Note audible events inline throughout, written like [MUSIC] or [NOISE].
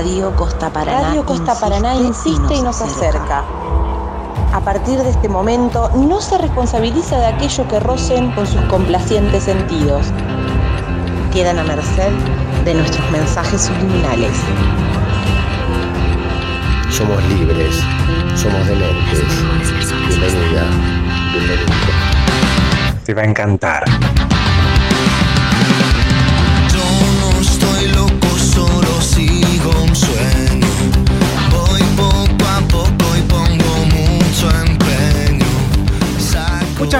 Radio Costa Paraná. Radio Costa Paraná insiste y nos acerca. A partir de este momento, no se responsabiliza de aquello que rocen con sus complacientes sentidos. Quedan a merced de nuestros mensajes subliminales. Somos libres, somos dementes. Bienvenida, bienvenido. Te va a encantar.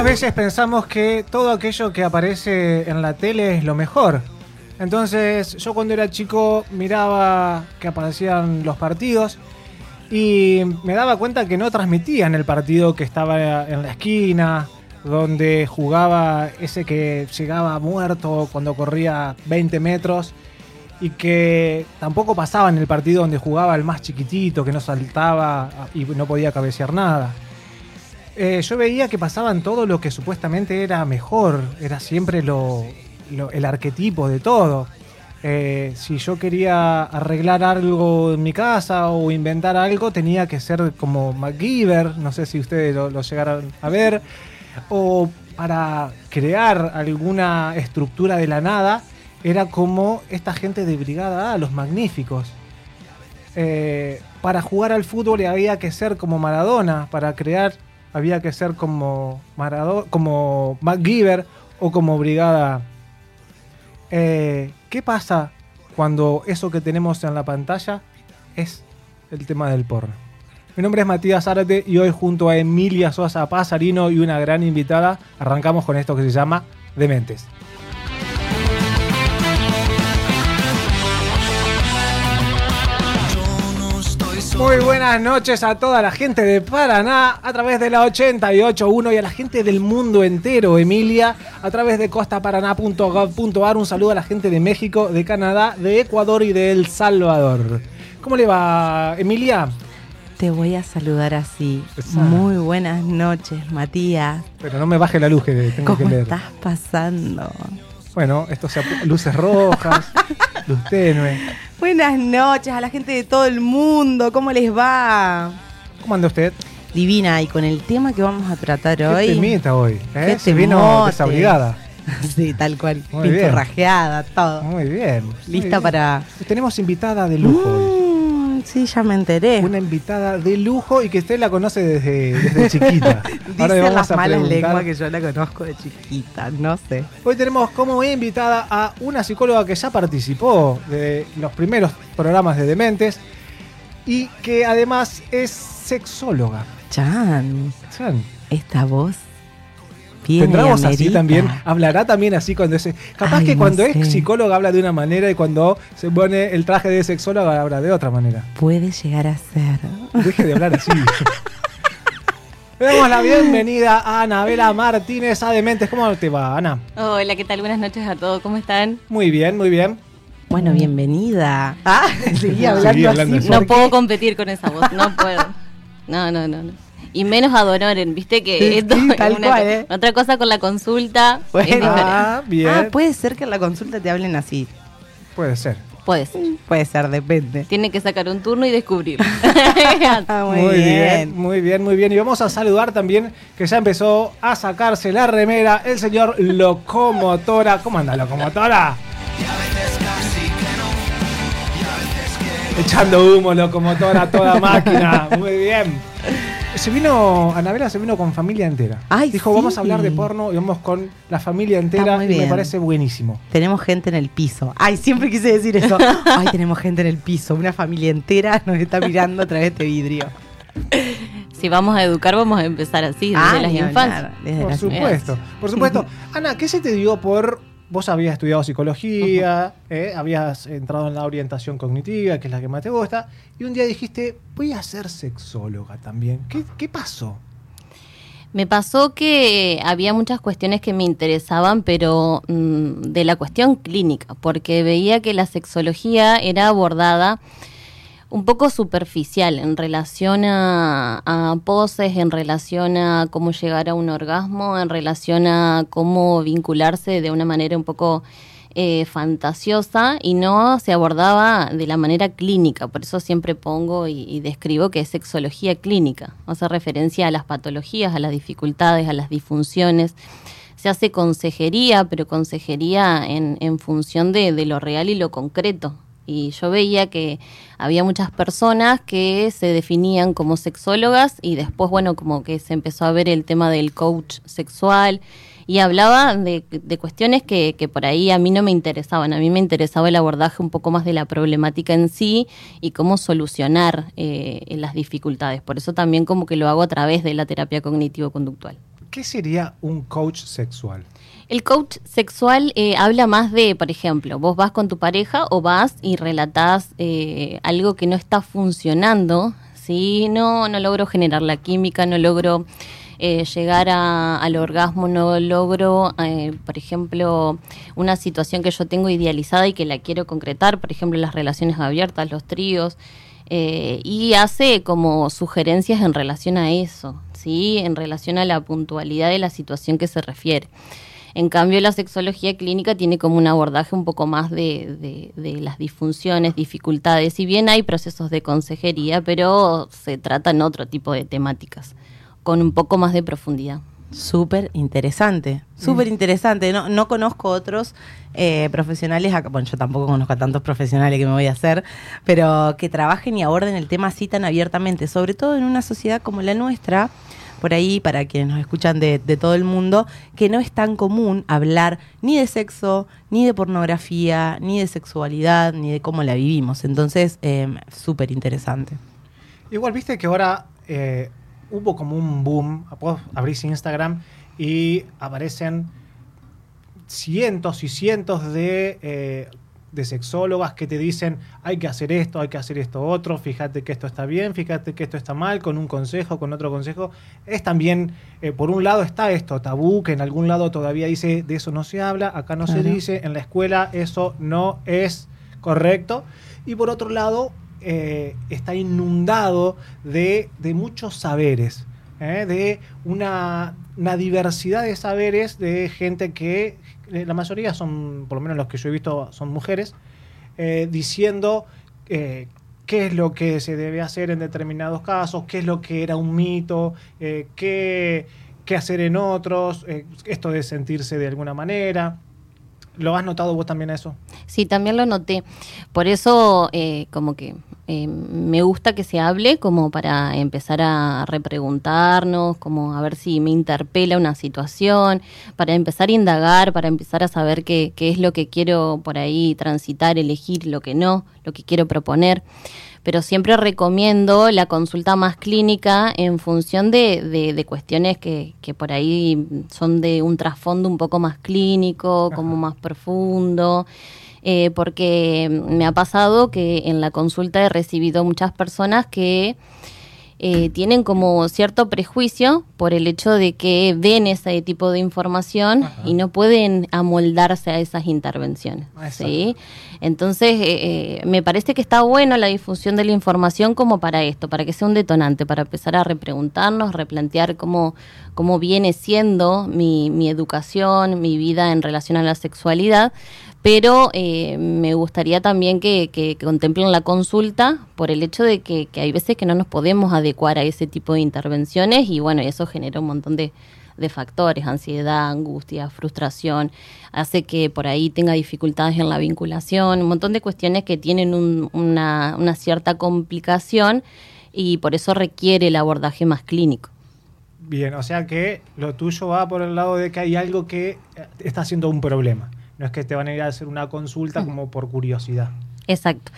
Muchas veces pensamos que todo aquello que aparece en la tele es lo mejor. Entonces, yo cuando era chico miraba que aparecían los partidos y me daba cuenta que no transmitían el partido que estaba en la esquina, donde jugaba ese que llegaba muerto cuando corría 20 metros y que tampoco pasaba en el partido donde jugaba el más chiquitito, que no saltaba y no podía cabecear nada. Eh, yo veía que pasaban todo lo que supuestamente era mejor, era siempre lo, el arquetipo de todo. Eh, si yo quería arreglar algo en mi casa o inventar algo, tenía que ser como MacGyver, no sé si ustedes lo, lo llegaron a ver, o para crear alguna estructura de la nada, era como esta gente de Brigada A, los magníficos. Eh, para jugar al fútbol había que ser como Maradona, para crear había que ser como Maradona, como MacGyver o como Brigada. Eh, ¿Qué pasa cuando eso que tenemos en la pantalla es el tema del porno? Mi nombre es Matías Zárate y hoy junto a Emilia Sosa Pasarino y una gran invitada arrancamos con esto que se llama Dementes. Muy buenas noches a toda la gente de Paraná a través de la 88.1 y a la gente del mundo entero, Emilia, a través de costaparaná.gov.ar. Un saludo a la gente de México, de Canadá, de Ecuador y de El Salvador. ¿Cómo le va, Emilia? Te voy a saludar así. Muy buenas noches, Matías. Pero no me baje la luz que tengo que ¿Cómo leer. estás pasando? Bueno, esto se luces rojas, [LAUGHS] luz tenue. Buenas noches a la gente de todo el mundo. ¿Cómo les va? ¿Cómo anda usted? Divina, y con el tema que vamos a tratar ¿Qué hoy. temita hoy? ¿eh? ¿Qué Se vino desabrigada. [LAUGHS] sí, tal cual. Muy bien. Todo. Muy bien. muy Lista bien. para. Tenemos invitada de lujo hoy. Sí, ya me enteré. Una invitada de lujo y que usted la conoce desde, desde [LAUGHS] chiquita. Ahora Dicen vamos las a malas lenguas que yo la conozco de chiquita, no sé. Hoy tenemos como invitada a una psicóloga que ya participó de los primeros programas de Dementes y que además es sexóloga. Chan, Chan. esta voz. Viene Tendrá voz así también, hablará también así cuando es... Capaz Ay, que no cuando sé. es psicóloga habla de una manera y cuando se pone el traje de sexóloga habla de otra manera. Puede llegar a ser. Deje de hablar así. Le damos la bienvenida a Anabela Martínez a Dementes. ¿Cómo te va, Ana? Hola, ¿qué tal? Buenas noches a todos. ¿Cómo están? Muy bien, muy bien. Bueno, bienvenida. Ah, [LAUGHS] seguí hablando, Seguí hablando así. así. No ¿por puedo competir con esa voz, no puedo. No, no, no, no. Y menos adonoren, viste que Sí, esto sí, es tal una cual, ¿eh? otra cosa con la consulta Bueno. Ah, bien. Ah, puede ser que en la consulta te hablen así. Puede ser. Puede ser. Puede ser, depende. Tiene que sacar un turno y descubrir. [LAUGHS] Ah, Muy, bien. muy bien, muy bien. Y vamos a saludar también que ya empezó a sacarse la remera el señor Locomotora. ¿Cómo anda, Locomotora? Echando humo, Locomotora, toda máquina. Muy bien. Se vino, Anabela se vino con familia entera. Ay, Dijo, sí. vamos a hablar de porno y vamos con la familia entera y me parece buenísimo. Tenemos gente en el piso. Ay, siempre quise decir eso. [LAUGHS] Ay, tenemos gente en el piso. Una familia entera nos está mirando a través de este vidrio. si vamos a educar, vamos a empezar así, desde Ah, las infancias. desde Por las supuesto, por supuesto. [LAUGHS] Ana, ¿qué se te dio por... Vos habías estudiado psicología, eh, habías entrado en la orientación cognitiva, que es la que más te gusta, y un día dijiste, voy a ser sexóloga también. ¿Qué, qué pasó? Me pasó que había muchas cuestiones que me interesaban, pero mm, de la cuestión clínica, porque veía que la sexología era abordada un poco superficial en relación a, poses, en relación a cómo llegar a un orgasmo, en relación a cómo vincularse de una manera un poco eh, fantasiosa y no se abordaba de la manera clínica. Por eso siempre pongo y, y describo que es sexología clínica. Hace referencia a las patologías, a las dificultades, a las disfunciones. Se hace consejería, pero consejería en, en función de, de lo real y lo concreto. Y yo veía que había muchas personas que se definían como sexólogas y después, bueno, como que se empezó a ver el tema del coach sexual y hablaba de, cuestiones que, que, por ahí a mí no me interesaban. A mí me interesaba el abordaje un poco más de la problemática en sí y cómo solucionar eh, las dificultades. Por eso también como que lo hago a través de la terapia cognitivo-conductual. ¿Qué sería un coach sexual? El coach sexual eh, habla más de, por ejemplo, vos vas con tu pareja o vas y relatás eh, algo que no está funcionando, ¿sí? No, no logro generar la química, no logro eh, llegar a, al orgasmo, no logro, eh, por ejemplo, una situación que yo tengo idealizada y que la quiero concretar, por ejemplo, las relaciones abiertas, los tríos, eh, y hace como sugerencias en relación a eso, ¿sí? En relación a la puntualidad de la situación que se refiere. En cambio, la sexología clínica tiene como un abordaje un poco más de, de, de, las disfunciones, dificultades. Si bien hay procesos de consejería, pero se tratan otro tipo de temáticas, con un poco más de profundidad. Súper interesante, súper interesante. No, no conozco otros eh, profesionales, acá, bueno, yo tampoco conozco a tantos profesionales que me voy a hacer, pero que trabajen y aborden el tema así tan abiertamente, sobre todo en una sociedad como la nuestra, por ahí, para quienes nos escuchan de, todo el mundo, que no es tan común hablar ni de sexo, ni de pornografía, ni de sexualidad, ni de cómo la vivimos. Entonces, eh, súper interesante. Igual viste que ahora eh, hubo como un boom, vos abrís Instagram y aparecen cientos y cientos de, eh, de sexólogas que te dicen hay que hacer esto, hay que hacer esto otro, fíjate que esto está bien, fíjate que esto está mal, con un consejo, con otro consejo. Es también, eh, por un lado está esto, tabú, que en algún lado todavía dice de eso no se habla, acá no claro. se dice, en la escuela eso no es correcto. Y por otro lado, eh, está inundado de, de muchos saberes, ¿eh? de una, una, diversidad de saberes de gente que, eh, la mayoría son, por lo menos los que yo he visto, son mujeres, eh, diciendo qué es lo que se debe hacer en determinados casos, qué es lo que era un mito, qué, qué, hacer en otros, esto de sentirse de alguna manera. ¿Lo has notado vos también eso? Sí, también lo noté. Por eso, eh, como que eh, me gusta que se hable, como para empezar a repreguntarnos, como a ver si me interpela una situación, para empezar a indagar, para empezar a saber qué, qué es lo que quiero por ahí transitar, elegir, lo que no, lo que quiero proponer pero siempre recomiendo la consulta más clínica en función de, de, de cuestiones que, que, por ahí son de un trasfondo un poco más clínico, Ajá. como más profundo. Eh, porque me ha pasado que en la consulta he recibido muchas personas que eh, tienen como cierto prejuicio por el hecho de que ven ese tipo de información Ajá. y no pueden amoldarse a esas intervenciones. ¿sí? Entonces, eh, eh, me parece que está bueno la difusión de la información como para esto, para que sea un detonante, para empezar a repreguntarnos, replantear cómo, cómo viene siendo mi, mi educación, mi vida en relación a la sexualidad, pero eh, me gustaría también que, que, contemplen la consulta por el hecho de que, hay veces que no nos podemos adecuar a ese tipo de intervenciones y bueno, eso genera un montón de, de factores, ansiedad, angustia, frustración, hace que por ahí tenga dificultades en la vinculación, un montón de cuestiones que tienen un, una, una cierta complicación y por eso requiere el abordaje más clínico. Bien, o sea que lo tuyo va por el lado de que hay algo que está siendo un problema. No es que te van a ir a hacer una consulta como por curiosidad. Exacto.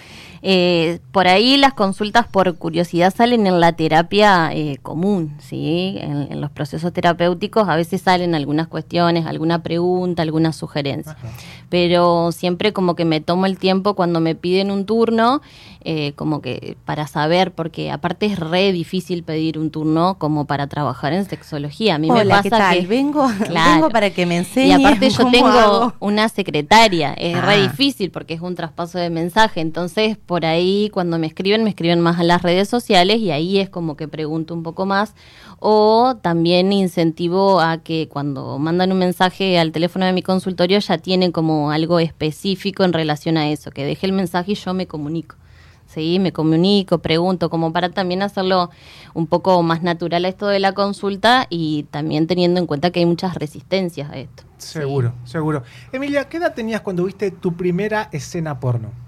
Eh, por ahí las consultas por curiosidad salen en la terapia eh, común, ¿sí? En, en, los procesos terapéuticos a veces salen algunas cuestiones, alguna pregunta, alguna sugerencia. Ajá. Pero siempre como que me tomo el tiempo cuando me piden un turno, eh, como que para saber, porque aparte es re difícil pedir un turno como para trabajar en sexología. A mí Hola, me pasa ¿qué tal? que vengo, [LAUGHS] claro, vengo para que me enseñe. Y aparte yo tengo hago? una secretaria, es Ah. re difícil porque es un traspaso de mensaje mensaje. Entonces, por ahí, cuando me escriben, me escriben más a las redes sociales y ahí es como que pregunto un poco más. O también incentivo a que cuando mandan un mensaje al teléfono de mi consultorio ya tienen como algo específico en relación a eso, que deje el mensaje y yo me comunico. ¿sí? Me comunico, pregunto, como para también hacerlo un poco más natural a esto de la consulta y también teniendo en cuenta que hay muchas resistencias a esto. Seguro, seguro. Emilia, ¿qué edad tenías cuando viste tu primera escena porno?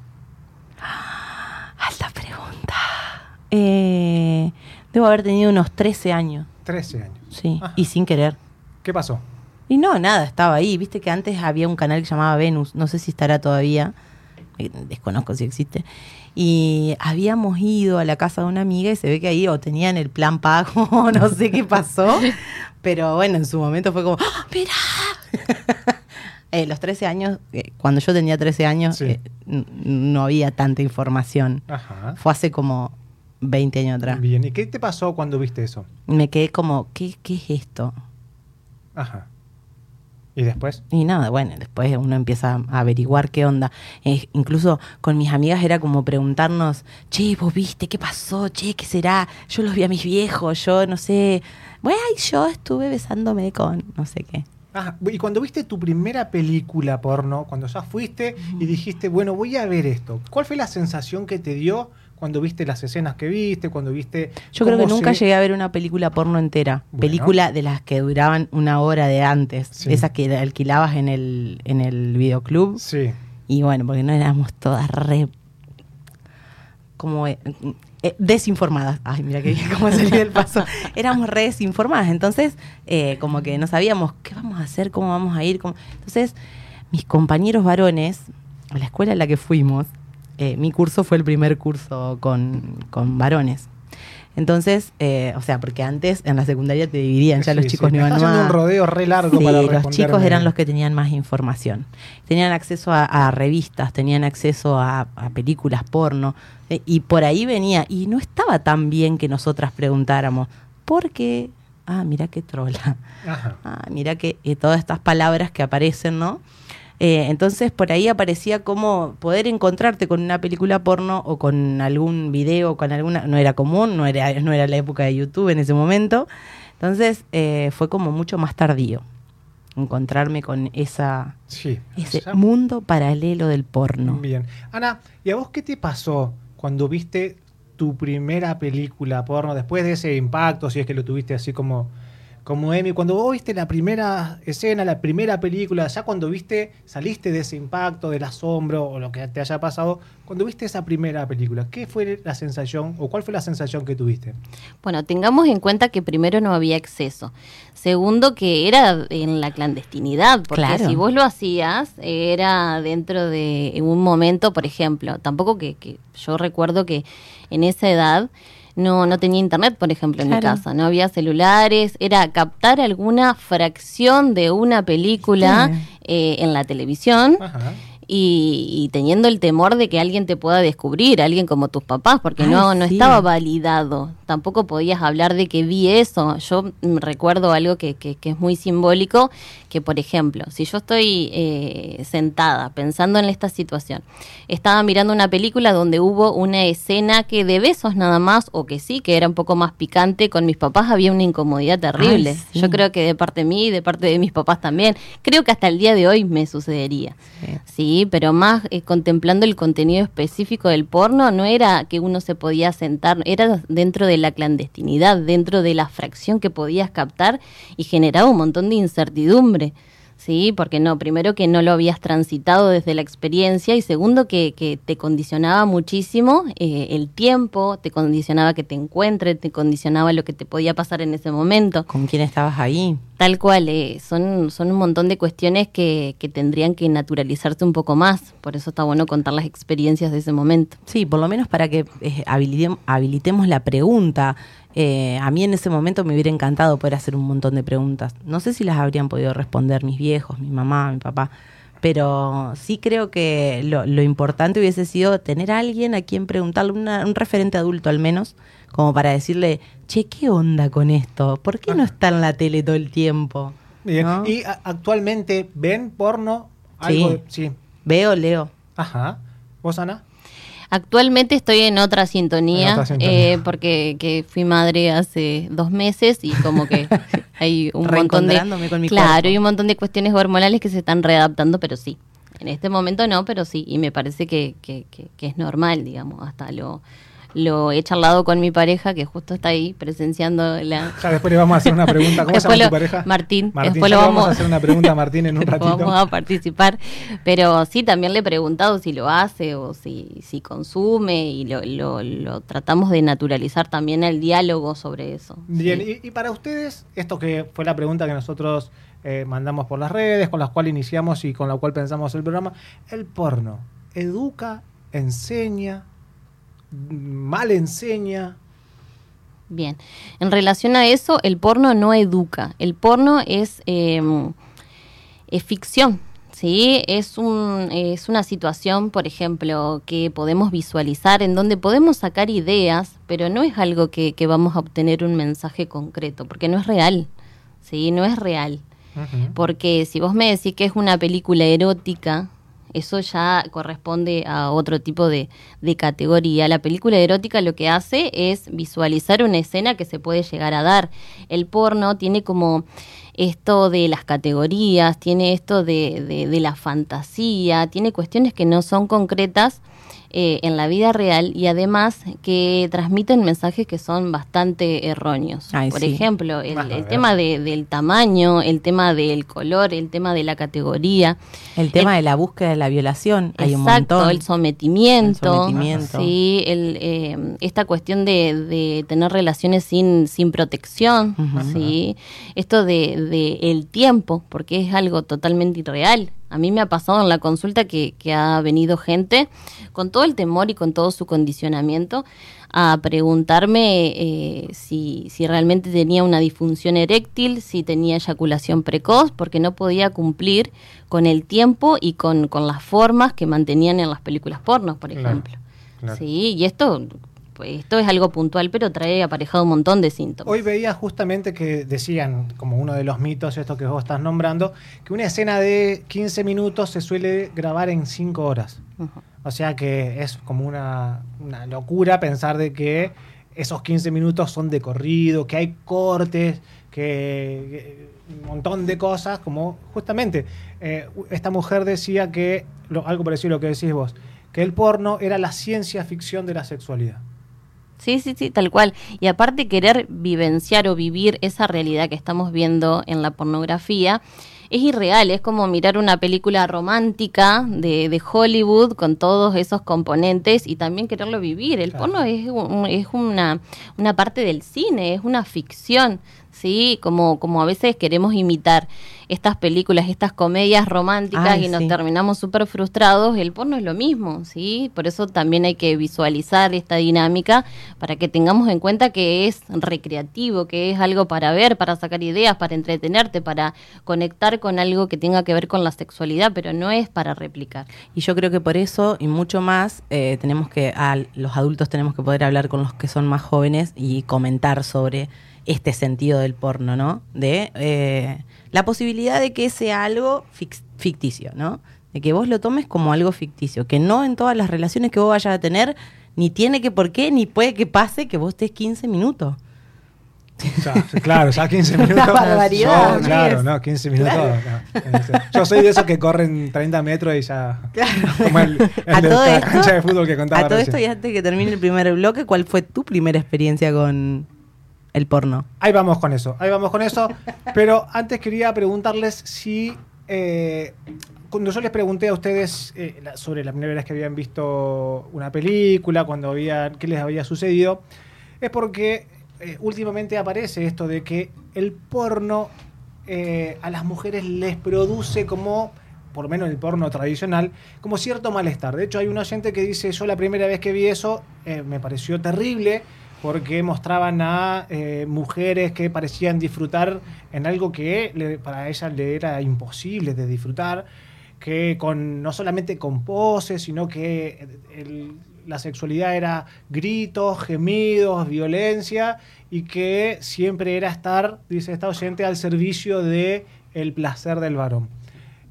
Alta pregunta. Eh, debo haber tenido unos 13 años. 13 años. Sí, Ajá. y sin querer. ¿Qué pasó? Y no, nada, estaba ahí. Viste que antes había un canal que llamaba Venus, no sé si estará todavía, eh, desconozco si existe. Y habíamos ido a la casa de una amiga y se ve que ahí o tenían el plan pago, [LAUGHS] o no sé qué pasó. [LAUGHS] Pero bueno, en su momento fue como, ¡Ah, ¡Mirá! [LAUGHS] Eh, los 13 años, eh, cuando yo tenía 13 años, Sí. eh, no había tanta información. Ajá. Fue hace como 20 años atrás. Bien, ¿y qué te pasó cuando viste eso? Me quedé como, ¿qué, qué es esto? Ajá. ¿Y después? Y nada, bueno, después uno empieza a averiguar qué onda. Eh, incluso con mis amigas era como preguntarnos, che, vos viste, ¿qué pasó? Che, ¿qué será? Yo los vi a mis viejos, yo no sé. Bueno, yo estuve besándome con no sé qué. Ajá. Y cuando viste tu primera película porno, cuando ya fuiste y dijiste, bueno, voy a ver esto, ¿cuál fue la sensación que te dio cuando viste las escenas que viste, cuando viste... Yo creo que nunca se- llegué a ver una película porno entera. Bueno. Película de las que duraban una hora de antes. Sí. Esas que alquilabas en el, en el videoclub. Sí. Y bueno, porque no éramos todas re. como. Eh, desinformadas. Ay, mira que cómo salió el paso. [LAUGHS] Éramos re desinformadas. Entonces, eh, como que no sabíamos qué vamos a hacer, cómo vamos a ir. cómo- Entonces, mis compañeros varones, a la escuela a la que fuimos, eh, mi curso fue el primer curso con, con varones. Entonces, eh, o sea, porque antes en la secundaria te dividían, ya Sí, los sí. chicos Me no iban más. un rodeo re largo Sí, para los chicos eran los que tenían más información. Tenían acceso a, a revistas, tenían acceso a, a películas porno, eh, y por ahí venía, y no estaba tan bien que nosotras preguntáramos, porque, ah, mira qué trola, Ajá. ah, mira que todas estas palabras que aparecen, ¿no? Eh, entonces por ahí aparecía como poder encontrarte con una película porno o con algún video, con alguna, no era común, no era, no era la época de YouTube en ese momento. Entonces eh, fue como mucho más tardío encontrarme con esa, Sí. ese Ya- mundo paralelo del porno. Bien. Ana, ¿y a vos qué te pasó cuando viste tu primera película porno después de ese impacto, si es que lo tuviste así como, como Emi? Cuando vos viste la primera escena, la primera película, ya cuando viste, saliste de ese impacto, del asombro o lo que te haya pasado, cuando viste esa primera película, ¿qué fue la sensación o cuál fue la sensación que tuviste? Bueno, tengamos en cuenta que primero no había acceso. Segundo, que era en la clandestinidad, porque Claro. si vos lo hacías, era dentro de un momento, por ejemplo, tampoco que, que yo recuerdo que en esa edad no, no tenía internet, por ejemplo, en mi casa, no había celulares, era captar alguna fracción de una película Sí. eh, en la televisión Ajá. Y, y teniendo el temor de que alguien te pueda descubrir, alguien como tus papás, porque Ay, no, no sí. estaba validado. Tampoco podías hablar de que vi eso. Yo mm, recuerdo algo que, que- que es muy simbólico, que por ejemplo, si yo estoy eh, sentada pensando en esta situación, estaba mirando una película donde hubo una escena que de besos nada más, o que sí, que era un poco más picante, con mis papás había una incomodidad terrible. Ay, sí. Yo creo que de parte de mí y de parte de mis papás también. Creo que hasta el día de hoy me sucedería. Sí. Sí, pero más eh, contemplando el contenido específico del porno, no era que uno se podía sentar, era dentro de la clandestinidad, dentro de la fracción que podías captar y generaba un montón de incertidumbre. Sí, porque no, primero que no lo habías transitado desde la experiencia y segundo que, que te condicionaba muchísimo eh, el tiempo, te condicionaba que te encuentres, te condicionaba lo que te podía pasar en ese momento. ¿Con quién estabas ahí? Tal cual, eh, son, son un montón de cuestiones que, que tendrían que naturalizarse un poco más. Por eso está bueno contar las experiencias de ese momento. Sí, por lo menos para que eh, habilitem- habilitemos la pregunta. Eh, a mí en ese momento me hubiera encantado poder hacer un montón de preguntas. No sé si las habrían podido responder mis viejos, mi mamá, mi papá, pero sí creo que lo, lo importante hubiese sido tener a alguien a quien preguntarle, una- un referente adulto al menos, como para decirle, che, ¿qué onda con esto? ¿Por qué no está en la tele todo el tiempo? Bien. ¿No? ¿Y a- actualmente ven porno? Sí. Algo de- sí. Veo, leo. Ajá. ¿Vos, Ana? Actualmente estoy en otra sintonía, En otra sintonía. eh, porque que fui madre hace dos meses y como que [LAUGHS] hay un montón de con mi claro cuerpo. hay un montón de cuestiones hormonales que se están readaptando, pero sí. En este momento no, pero sí, y me parece que, que, que- que es normal, digamos, hasta lo, lo he charlado con mi pareja que justo está ahí presenciando la... [LAUGHS] Ya después le vamos a hacer una pregunta. ¿Cómo se llama lo- tu pareja? Martín. Martín, Después lo vamos a hacer una pregunta a Martín en un [LAUGHS] ratito. Vamos a participar. Pero sí, también le he preguntado si lo hace o si, si consume y lo, lo, lo tratamos de naturalizar también el diálogo sobre eso. Bien, Sí. y, y para ustedes, esto que fue la pregunta que nosotros eh, mandamos por las redes, con las cuales iniciamos y con la cual pensamos el programa, el porno, ¿educa, enseña, mal enseña? Bien. En relación a eso, el porno no educa. El porno es, eh, es ficción. ¿sí? Es, un, es una situación, por ejemplo, que podemos visualizar, en donde podemos sacar ideas, pero no es algo que, que vamos a obtener un mensaje concreto, porque no es real. ¿sí? No es real. Porque si vos me decís que es una película erótica, eso ya corresponde a otro tipo de, categoría. La película erótica lo que hace es visualizar una escena que se puede llegar a dar. El porno tiene como esto de las categorías, tiene esto de, de- de la fantasía, tiene cuestiones que no son concretas eh, en la vida real y además que transmiten mensajes que son bastante erróneos. Ay, Por sí. ejemplo, el, tema de- del tamaño, el tema del color, el tema de la categoría. El tema de la búsqueda de la violación, hay un Exacto, montón. el sometimiento. El sometimiento. Sí, el, eh, esta cuestión de, de tener relaciones sin, sin protección. Sí. Esto de, de el tiempo, porque es algo totalmente irreal. A mí me ha pasado en la consulta que, que ha venido gente con todo el temor y con todo su condicionamiento a preguntarme eh, si, si realmente tenía una disfunción eréctil, si tenía eyaculación precoz, porque no podía cumplir con el tiempo y con, con las formas que mantenían en las películas porno, por ejemplo. claro. Sí, y esto, esto es algo puntual, pero trae aparejado un montón de síntomas. Hoy veía justamente que decían, como uno de los mitos, esto que vos estás nombrando, que una escena de 15 minutos se suele grabar en 5 horas. O sea que es como una, una locura pensar de que esos 15 minutos son de corrido, que hay cortes, que, que un montón de cosas, como justamente eh, esta mujer decía que, lo- algo parecido a lo que decís vos, que el porno era la ciencia ficción de la sexualidad. Sí, sí, sí, tal cual. Y aparte querer vivenciar o vivir esa realidad que estamos viendo en la pornografía es irreal, es como mirar una película romántica de, de Hollywood con todos esos componentes y también quererlo vivir. El Claro. porno es, un- es una, una parte del cine, es una ficción, ¿sí? Como, como a veces queremos imitar estas películas, estas comedias románticas Ay, y nos sí. terminamos súper frustrados, el porno es lo mismo, ¿sí? Por eso también hay que visualizar esta dinámica para que tengamos en cuenta que es recreativo, que es algo para ver, para sacar ideas, para entretenerte, para conectar con algo que tenga que ver con la sexualidad, pero no es para replicar. Y yo creo que por eso y mucho más eh, tenemos que, a los adultos tenemos que poder hablar con los que son más jóvenes y comentar sobre este sentido del porno, ¿no? De eh, la posibilidad de que sea algo ficticio, ¿no? De que vos lo tomes como algo ficticio, que no en todas las relaciones que vos vayas a tener, ni tiene que por qué, ni puede que pase que vos estés 15 minutos. Ya, sí, claro, ya 15 Una [LAUGHS] minutos. barbaridad, No, claro, no, 15 minutos. no. Este, Yo soy de esos que corren 30 metros y ya. [LAUGHS] Como el, el a de todo la esto, cancha de fútbol que contaba a todo recién. esto y antes que termine el primer bloque, ¿cuál fue tu primera experiencia con el porno? Ahí vamos con eso, ahí vamos con eso. Pero antes quería preguntarles si. eh, cuando yo les pregunté a ustedes eh, sobre la primera vez que habían visto una película, cuando habían, qué les había sucedido, es porque eh, últimamente aparece esto de que el porno eh, a las mujeres les produce como, por lo menos el porno tradicional, como cierto malestar. De hecho, hay un oyente que dice, yo la primera vez que vi eso eh, me pareció terrible porque mostraban a eh, mujeres que parecían disfrutar en algo que para ella le era imposible de disfrutar, que con no solamente con poses, sino que la sexualidad era gritos, gemidos, violencia y que siempre era estar, dice esta oyente, al servicio de el placer del varón.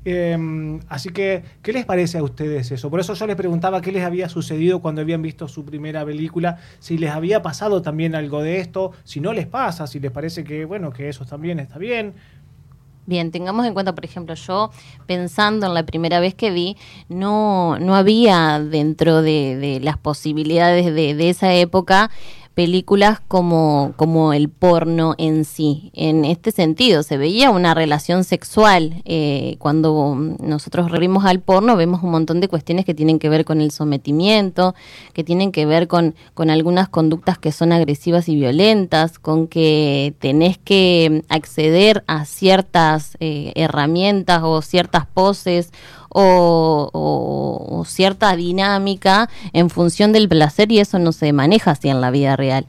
Eh, así que, ¿qué les parece a ustedes eso? Por eso yo les preguntaba qué les había sucedido cuando habían visto su primera película, si les había pasado también algo de esto, si no les pasa, si les parece que, bueno, que eso también está bien. Bien, tengamos en cuenta, por ejemplo, yo pensando en la primera vez que vi, no, no había dentro de, las posibilidades de, de esa época películas como, como el porno en sí. En este sentido, se veía una relación sexual. Eh, cuando nosotros referimos al porno, vemos un montón de cuestiones que tienen que ver con el sometimiento, que tienen que ver con, con algunas conductas que son agresivas y violentas, con que tenés que acceder a ciertas eh, herramientas o ciertas poses o, o, o, cierta dinámica en función del placer y eso no se maneja así en la vida real.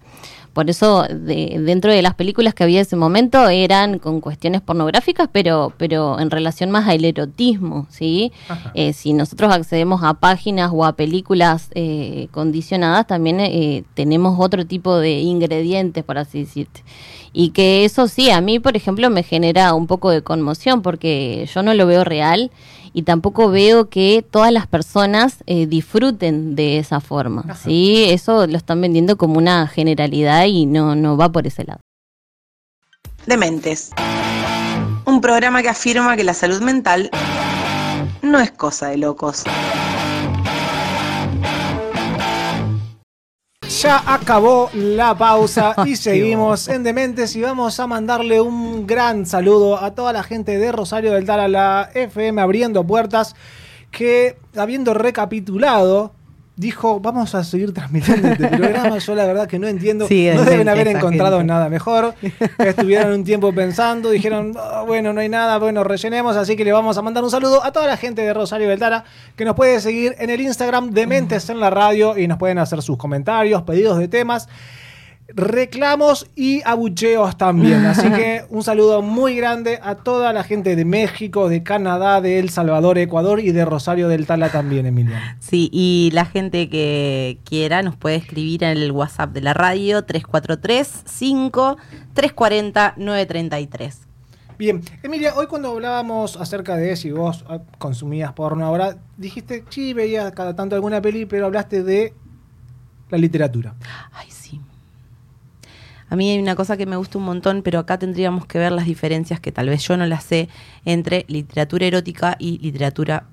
Por eso de, dentro de las películas que había en ese momento eran con cuestiones pornográficas, pero, pero en relación más al erotismo, ¿sí? Eh, si nosotros accedemos a páginas o a películas eh, condicionadas, también eh, tenemos otro tipo de ingredientes, por así decirte. Y que eso sí, a mí, por ejemplo, me genera un poco de conmoción porque yo no lo veo real y tampoco veo que todas las personas eh, disfruten de esa forma. ¿sí? Eso lo están vendiendo como una generalidad y no, no va por ese lado. Dementes. Un programa que afirma que la salud mental no es cosa de locos. Ya acabó la pausa [LAUGHS] y seguimos en Dementes y vamos a mandarle un gran saludo a toda la gente de Rosario del Tal a la FM abriendo puertas que habiendo recapitulado dijo vamos a seguir transmitiendo este [LAUGHS] programa. Yo la verdad que no entiendo. Sí, no deben haber encontrado gente. nada mejor. [LAUGHS] Estuvieron un tiempo pensando, dijeron, "Ah, bueno, no hay nada, bueno, rellenemos. Así que le vamos a mandar un saludo a toda la gente de Rosario del Tara que nos puede seguir en el Instagram de Mentes en la Radio y nos pueden hacer sus comentarios, pedidos de temas. Reclamos y abucheos también. [LAUGHS] Así que un saludo muy grande a toda la gente de México, de Canadá, de El Salvador, Ecuador y de Rosario del Tala también, Emiliano. Sí, y la gente que quiera nos puede escribir en el WhatsApp de la radio 343-5-340-933. Bien, Emilia, hoy cuando hablábamos acerca de si vos ah, consumías porno ahora, dijiste, sí, veías cada tanto alguna peli, pero hablaste de la literatura. Ay, sí. A mí hay una cosa que me gusta un montón, pero acá tendríamos que ver las diferencias que tal vez yo no las sé entre literatura erótica y literatura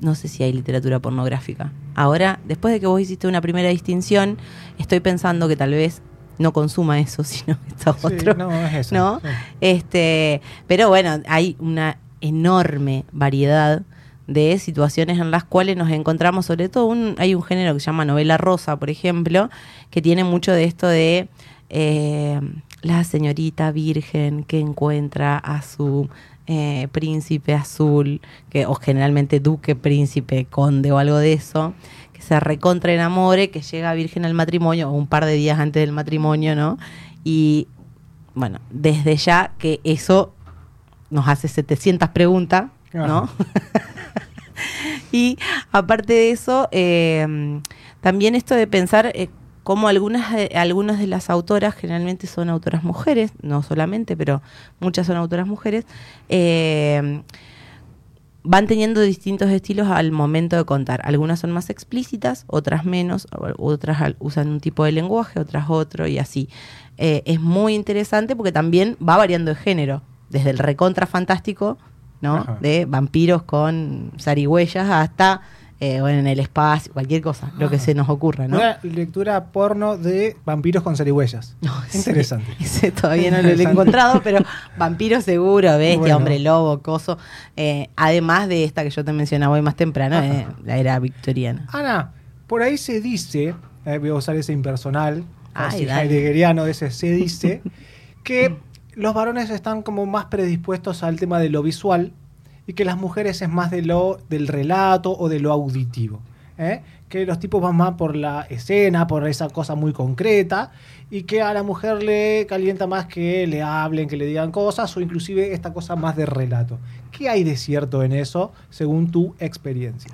no sé si hay literatura pornográfica. Ahora, después de que vos hiciste una primera distinción, estoy pensando que tal vez no consuma eso, [LAUGHS] sino está Sí, otro. no, es eso. ¿no? Sí. Este, pero bueno, hay una enorme variedad de situaciones en las cuales nos encontramos, sobre todo un, hay un género que se llama novela rosa, por ejemplo, que tiene mucho de esto de eh, la señorita virgen que encuentra a su eh, príncipe azul, que, o generalmente duque, príncipe, conde o algo de eso, que se recontra enamore, que llega virgen al matrimonio, o un par de días antes del matrimonio, ¿no? Y bueno, desde ya que eso nos hace 700 preguntas, ¿no? [LAUGHS] y aparte de eso, eh, también esto de pensar eh, cómo algunas de, algunas de las autoras, generalmente son autoras mujeres, no solamente, pero muchas son autoras mujeres, eh, van teniendo distintos estilos al momento de contar. Algunas son más explícitas, otras menos, otras usan un tipo de lenguaje, otras otro y así. Eh, es muy interesante porque también va variando de género, desde el recontra fantástico, ¿no? Ajá. De vampiros con zarigüeyas hasta eh, en el espacio, cualquier cosa, lo que Ajá. se nos ocurra, ¿no? Una lectura porno de vampiros con zarigüeyas. [LAUGHS] No, Interesante. [LAUGHS] Ese todavía no lo he encontrado, pero [LAUGHS] vampiro seguro, bestia, Bueno. hombre lobo, coso. Eh, además de esta que yo te mencionaba hoy más temprano, Ajá. eh, la era victoriana. Ana, por ahí se dice, eh, voy a usar ese impersonal, Ay, heideggeriano de ese, se dice que los varones están como más predispuestos al tema de lo visual y que las mujeres es más de lo del relato o de lo auditivo. ¿eh? Que los tipos van más por la escena, por esa cosa muy concreta y que a la mujer le calienta más que le hablen, que le digan cosas o inclusive esta cosa más de relato. ¿Qué hay de cierto en eso según tu experiencia?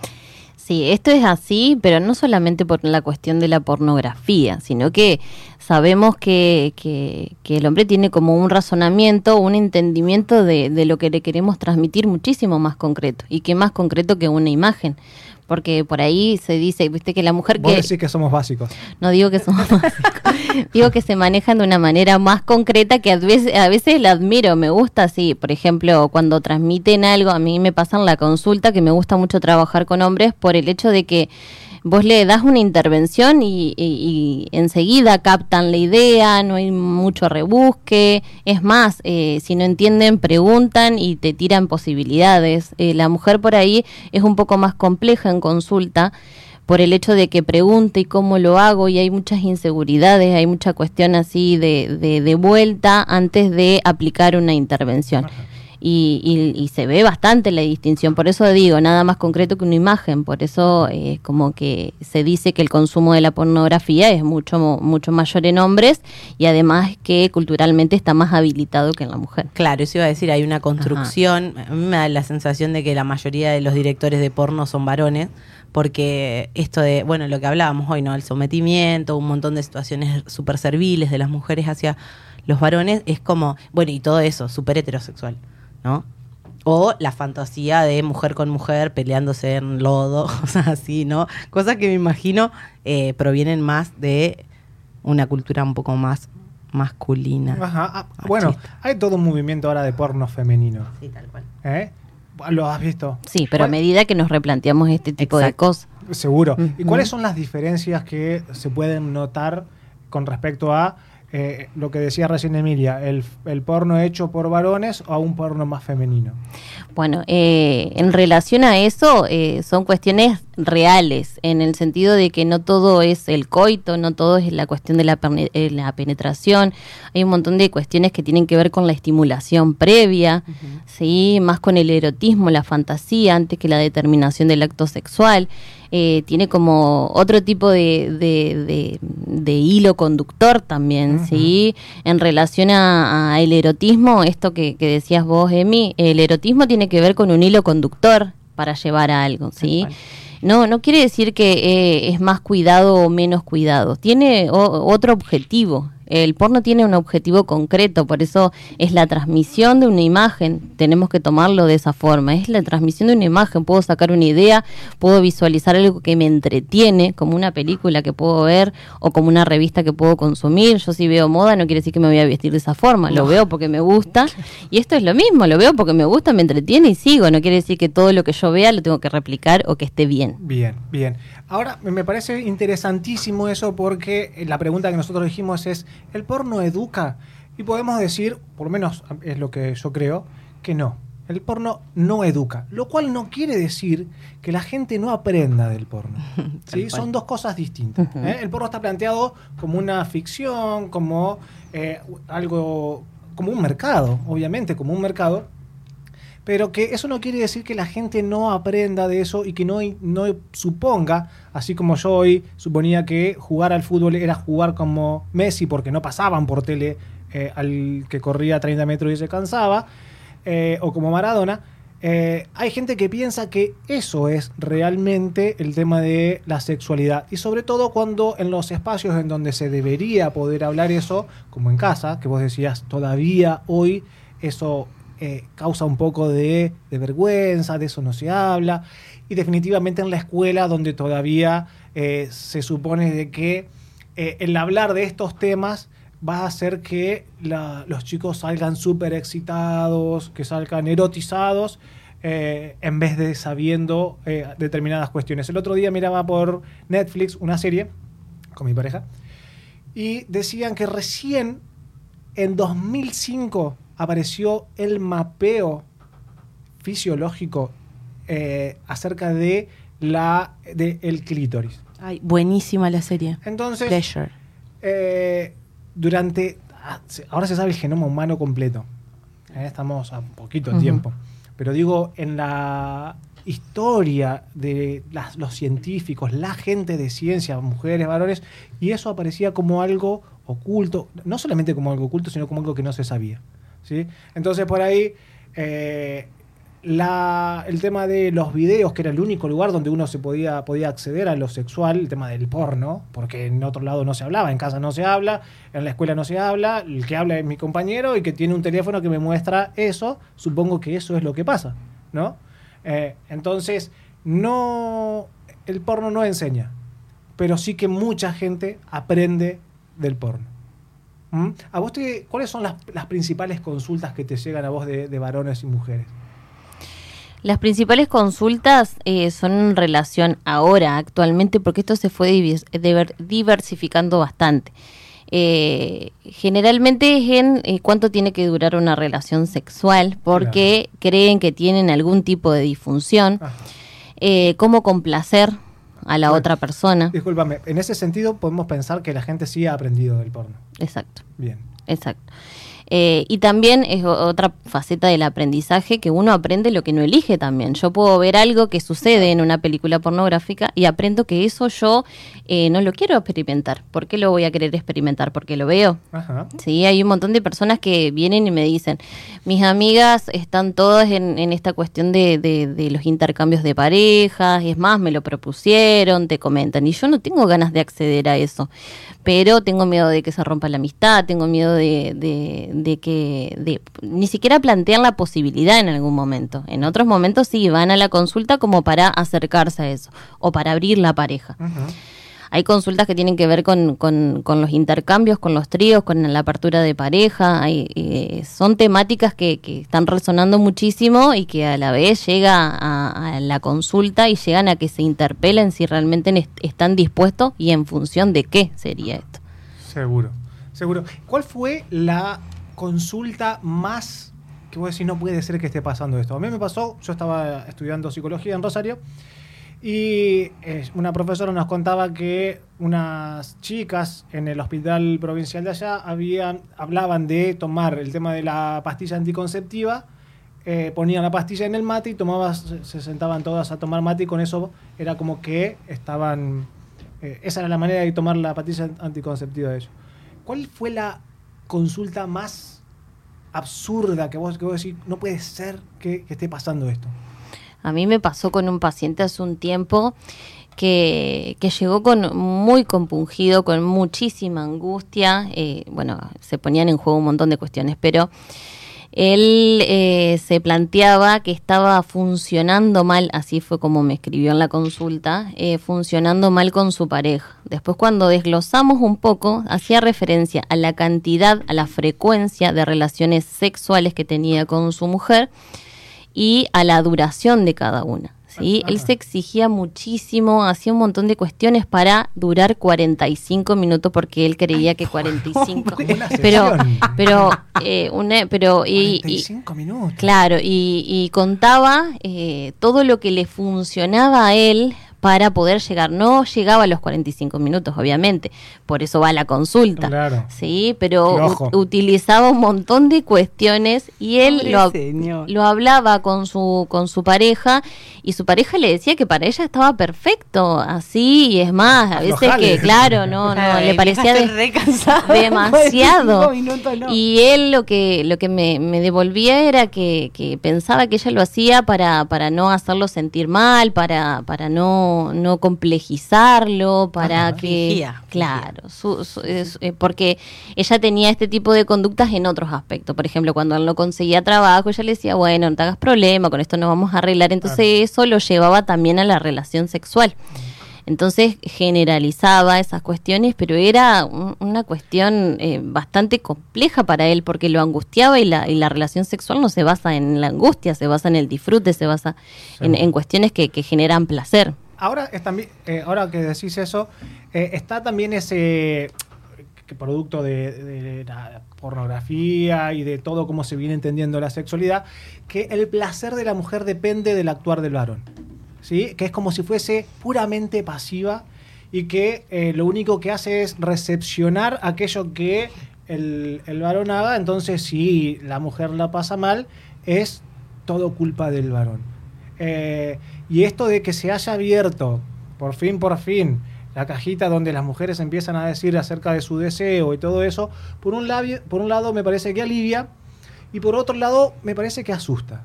Sí, esto es así, pero no solamente por la cuestión de la pornografía, sino que sabemos que, que, que el hombre tiene como un razonamiento, un entendimiento de, de lo que le queremos transmitir muchísimo más concreto. Y que más concreto que una imagen. Porque por ahí se dice, viste, que la mujer Vos que... decís que somos básicos. No digo que somos básicos. [LAUGHS] digo que se manejan de una manera más concreta que a veces, a veces la admiro, me gusta así. Por ejemplo, cuando transmiten algo, a mí me pasa en la consulta que me gusta mucho trabajar con hombres por el hecho de que vos le das una intervención y, y- enseguida captan la idea, no hay mucho rebusque. Es más, eh, si no entienden, preguntan y te tiran posibilidades. Eh, la mujer por ahí es un poco más compleja en consulta por el hecho de que pregunte y cómo lo hago y hay muchas inseguridades, hay mucha cuestión así de, de, de vuelta antes de aplicar una intervención. Y, y- y se ve bastante la distinción, por eso digo, nada más concreto que una imagen, por eso eh, como que se dice que el consumo de la pornografía es mucho, mucho mayor en hombres y además que culturalmente está más habilitado que en la mujer. Claro, eso iba a decir, hay una construcción. A mí me da la sensación de que la mayoría de los directores de porno son varones, porque esto de, bueno, lo que hablábamos hoy, ¿no? El sometimiento, un montón de situaciones súper serviles de las mujeres hacia los varones, es como, bueno, y todo eso, súper heterosexual, ¿no? O la fantasía de mujer con mujer peleándose en lodo, [LAUGHS] cosas así, ¿no? Cosas que me imagino eh, provienen más de una cultura un poco más masculina. Ajá. Ah, bueno, hay todo un movimiento ahora de porno femenino. Sí, tal cual. ¿eh? ¿Lo has visto? Sí, pero a ¿Cuál- medida que nos replanteamos este tipo de cosas. Seguro. ¿Y Ujú. cuáles son las diferencias que se pueden notar con respecto a eh, lo que decía recién Emilia, el, el porno hecho por varones o un porno más femenino? Bueno, eh, en relación a eso, eh, son cuestiones reales, en el sentido de que no todo es el coito, no todo es la cuestión de la, eh, la penetración, hay un montón de cuestiones que tienen que ver con la estimulación previa, ¿sí? más con el erotismo, la fantasía, antes que la determinación del acto sexual. Eh, tiene como otro tipo de, de- de- de hilo conductor también, ¿sí? En relación a, a el erotismo, esto que, que decías vos, Emi, el erotismo tiene que ver con un hilo conductor para llevar a algo, ¿sí? No, no quiere decir que eh, es más cuidado o menos cuidado. Tiene o- otro objetivo. El porno tiene un objetivo concreto, por eso es la transmisión de una imagen. Tenemos que tomarlo de esa forma. Es la transmisión de una imagen. Puedo sacar una idea, puedo visualizar algo que me entretiene, como una película que puedo ver o como una revista que puedo consumir. Yo si veo moda no quiere decir que me voy a vestir de esa forma. Lo veo porque me gusta. [LAUGHS] Y esto es lo mismo. Lo veo porque me gusta, me entretiene y sigo. No quiere decir que todo lo que yo vea lo tengo que replicar o que esté bien. Bien, bien. Ahora me parece interesantísimo eso porque la pregunta que nosotros dijimos es, ¿el porno educa? Y podemos decir, por lo menos es lo que yo creo, que no. El porno no educa, lo cual no quiere decir que la gente no aprenda del porno. [LAUGHS] ¿sí? Son dos cosas distintas. ¿eh? El porno está planteado como una ficción, como eh, algo, como un mercado, obviamente, como un mercado, pero que eso no quiere decir que la gente no aprenda de eso y que no, no suponga, así como yo hoy suponía que jugar al fútbol era jugar como Messi porque no pasaban por tele eh, al que corría 30 metros y se cansaba, eh, o como Maradona. eh, hay gente que piensa que eso es realmente el tema de la sexualidad. Y sobre todo cuando en los espacios en donde se debería poder hablar eso, como en casa, que vos decías, todavía hoy eso eh, causa un poco de, vergüenza, de eso no se habla. Y definitivamente en la escuela, donde todavía eh, se supone de que eh, el hablar de estos temas va a hacer que los chicos salgan súper excitados, que salgan erotizados, en vez de sabiendo determinadas cuestiones. El otro día miraba por Netflix una serie con mi pareja y decían que recién en 2005 apareció el mapeo fisiológico eh, acerca de la de el clítoris. Ay, buenísima la serie. Entonces, Pleasure. eh, durante ah, ahora se sabe el genoma humano completo. Eh, estamos a poquito Ujú. tiempo. Pero digo, en la historia de las- los científicos, la gente de ciencia, mujeres, varones, y eso aparecía como algo oculto, no solamente como algo oculto, sino como algo que no se sabía. ¿Sí? Entonces por ahí eh, el tema de los videos, que era el único lugar donde uno se podía, podía acceder a lo sexual, el tema del porno, porque en otro lado no se hablaba, en casa no se habla, en la escuela no se habla, el que habla es mi compañero y que tiene un teléfono que me muestra eso, supongo que eso es lo que pasa, ¿no? Eh, entonces, no, el porno no enseña, pero sí que mucha gente aprende del porno. ¿Mm? ¿A vos te, cuáles son las, las principales consultas que te llegan a vos de, de varones y mujeres? Las principales consultas eh, son en relación ahora, actualmente, porque esto se fue divers- diver- diversificando bastante. Eh, generalmente es en eh, cuánto tiene que durar una relación sexual, porque creen que tienen algún tipo de disfunción, eh, cómo complacer a la Bueno. otra persona. Discúlpame, en ese sentido podemos pensar que la gente sí ha aprendido del porno. Exacto. Bien. Exacto. Eh, y también es otra faceta del aprendizaje que uno aprende lo que no elige también. Yo puedo ver algo que sucede en una película pornográfica y aprendo que eso yo eh, no lo quiero experimentar. ¿Por qué lo voy a querer experimentar? Porque lo veo. Ajá. Sí, hay un montón de personas que vienen y me dicen, mis amigas están todas en, en esta cuestión de, de- de los intercambios de parejas, y es más, me lo propusieron, te comentan, y yo no tengo ganas de acceder a eso, pero tengo miedo de que se rompa la amistad, tengo miedo de, de- de que, de, ni siquiera plantean la posibilidad en algún momento. En otros momentos sí, van a la consulta como para acercarse a eso, o para abrir la pareja. Hay consultas que tienen que ver con, con- con los intercambios, con los tríos, con la apertura de pareja. Hay, eh, son temáticas que, que están resonando muchísimo y que a la vez llega a, a la consulta y llegan a que se interpelen si realmente est- están dispuestos y en función de qué sería esto. Seguro. Seguro. ¿Cuál fue la consulta más que vos decís no puede ser que esté pasando esto? A mí me pasó, yo estaba estudiando psicología en Rosario y eh, una profesora nos contaba que unas chicas en el hospital provincial de allá habían, hablaban de tomar el tema de la pastilla anticonceptiva, eh, ponían la pastilla en el mate y tomaba, se, se sentaban todas a tomar mate y con eso era como que estaban... eh, esa era la manera de tomar la pastilla anticonceptiva de ellos. ¿Cuál fue la consulta más absurda que vos, que vos decís, no puede ser que, esté pasando esto? A mí me pasó con un paciente hace un tiempo que, que llegó con muy compungido, con muchísima angustia. eh, bueno, se ponían en juego un montón de cuestiones, pero él eh, se planteaba que estaba funcionando mal, así fue como me escribió en la consulta, eh, funcionando mal con su pareja. Después cuando desglosamos un poco, hacía referencia a la cantidad, a la frecuencia de relaciones sexuales que tenía con su mujer y a la duración de cada una. ¿Sí? Él se exigía muchísimo, hacía un montón de cuestiones para durar 45 minutos porque él creía que 45... Una [LAUGHS] pero, pero, eh, una- pero y, y- 45 minutos. Claro, y, y contaba eh, todo lo que le funcionaba a él para poder llegar. No llegaba a los 45 minutos, obviamente, por eso va a la consulta. Claro. Sí, pero utilizaba un montón de cuestiones y él lo, lo hablaba con su, con su pareja y su pareja le decía que para ella estaba perfecto, así, y es más, a veces que, claro, no, [LAUGHS] no, le parecía de- demasiado. [LAUGHS] 45 minutos no. Y él lo que, lo que me, me devolvía era que, que pensaba que ella lo hacía para, para no hacerlo sentir mal, para, para no, no complejizarlo, para Ajá. que... Claro, su- eh, porque ella tenía este tipo de conductas en otros aspectos. Por ejemplo, cuando él no conseguía trabajo, ella le decía, bueno, no te hagas problema, con esto nos vamos a arreglar. Entonces eso lo llevaba también a la relación sexual. Entonces generalizaba esas cuestiones, pero era un- una cuestión eh, bastante compleja para él porque lo angustiaba y la, y la relación sexual no se basa en la angustia, se basa en el disfrute, se basa en, en cuestiones que, que generan placer. Ahora, también, eh, ahora que decís eso, eh, está también ese producto de, la pornografía y de todo cómo se viene entendiendo la sexualidad, que el placer de la mujer depende del actuar del varón. ¿sí? Que es como si fuese puramente pasiva y que eh, lo único que hace es recepcionar aquello que el, el varón haga. Entonces, si la mujer la pasa mal, es todo culpa del varón. Y esto de que se haya abierto, por fin, por fin, la cajita donde las mujeres empiezan a decir acerca de su deseo y todo eso, por un, labio- por un lado me parece que alivia y por otro lado me parece que asusta.